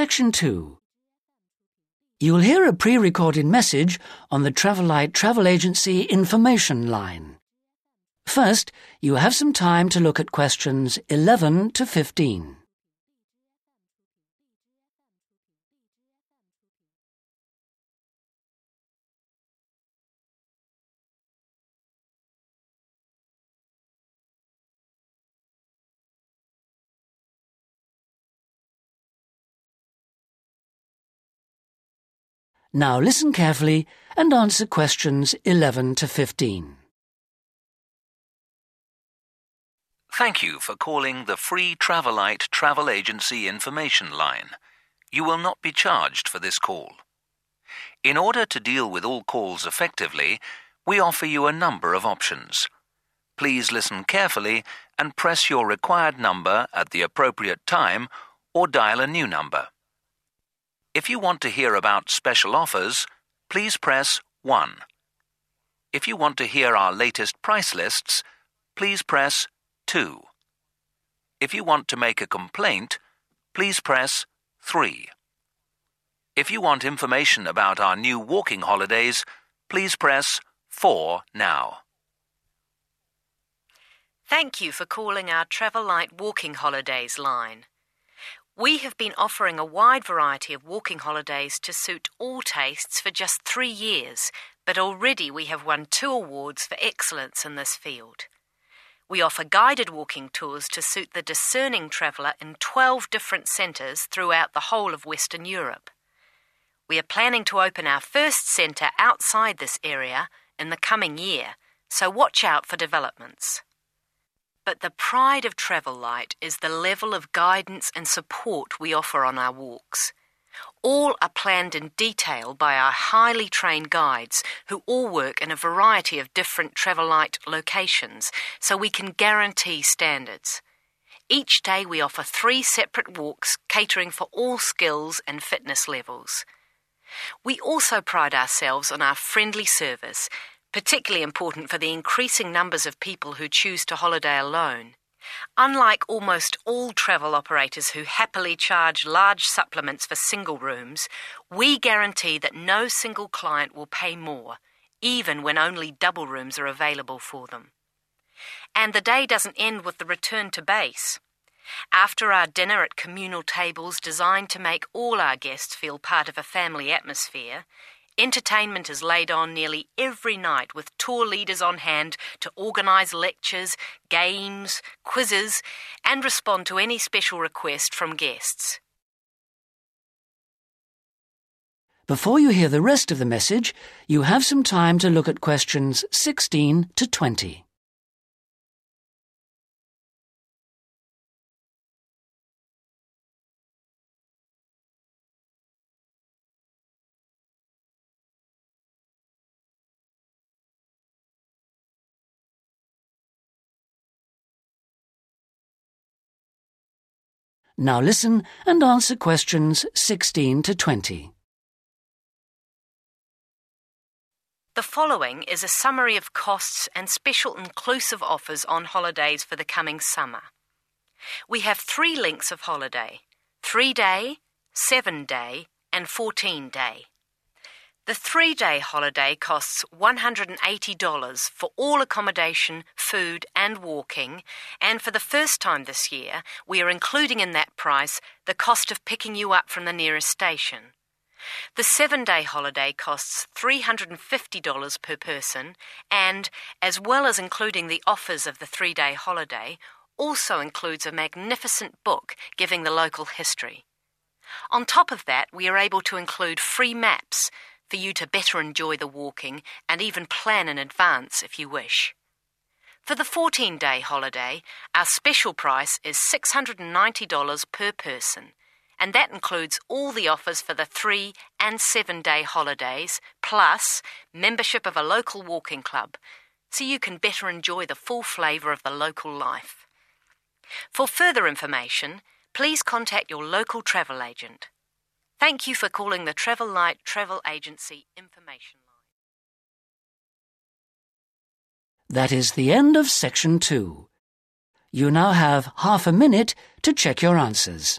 Section 2. You will hear a pre-recorded message on the Travelite Travel Agency information line. First, you have some time to look at questions 11 to 15. Now listen carefully and answer questions 11 to 15. Thank you for calling the free Travelite Travel Agency information line. You will not be charged for this call. In order to deal with all calls effectively, we offer you a number of options. Please listen carefully and press your required number at the appropriate time or dial a new number. If you want to hear about special offers, please press 1. If you want to hear our latest price lists, please press 2. If you want to make a complaint, please press 3. If you want information about our new walking holidays, please press 4 now. Thank you for calling our Travel Light Walking Holidays line. We have been offering a wide variety of walking holidays to suit all tastes for just three years, but already we have won two awards for excellence in this field. We offer guided walking tours to suit the discerning traveller in 12 different centres throughout the whole of Western Europe. We are planning to open our first centre outside this area in the coming year, so watch out for developments. But the pride of Travel Light is the level of guidance and support we offer on our walks. All are planned in detail by our highly trained guides who all work in a variety of different Travel Light locations so we can guarantee standards. Each day we offer three separate walks catering for all skills and fitness levels. We also pride ourselves on our friendly service particularly important for the increasing numbers of people who choose to holiday alone. Unlike almost all travel operators who happily charge large supplements for single rooms, we guarantee that no single client will pay more, even when only double rooms are available for them. And the day doesn't end with the return to base. After our dinner at communal tables designed to make all our guests feel part of a family atmosphere, Entertainment is laid on nearly every night with tour leaders on hand to organise lectures, games, quizzes, and respond to any special request from guests. Before you hear the rest of the message, you have some time to look at questions 16 to 20. Now listen and answer questions 16 to 20. The following is a summary of costs and special inclusive offers on holidays for the coming summer. We have three lengths of holiday three day, seven day, and 14 day. The three day holiday costs $180 for all accommodation, food, and walking, and for the first time this year, we are including in that price the cost of picking you up from the nearest station. The seven day holiday costs $350 per person, and, as well as including the offers of the three day holiday, also includes a magnificent book giving the local history. On top of that, we are able to include free maps for you to better enjoy the walking and even plan in advance if you wish. For the 14 day holiday, our special price is $690 per person, and that includes all the offers for the three and seven day holidays, plus membership of a local walking club, so you can better enjoy the full flavour of the local life. For further information, please contact your local travel agent. Thank you for calling the Travel Light Travel Agency information line. That is the end of section two. You now have half a minute to check your answers.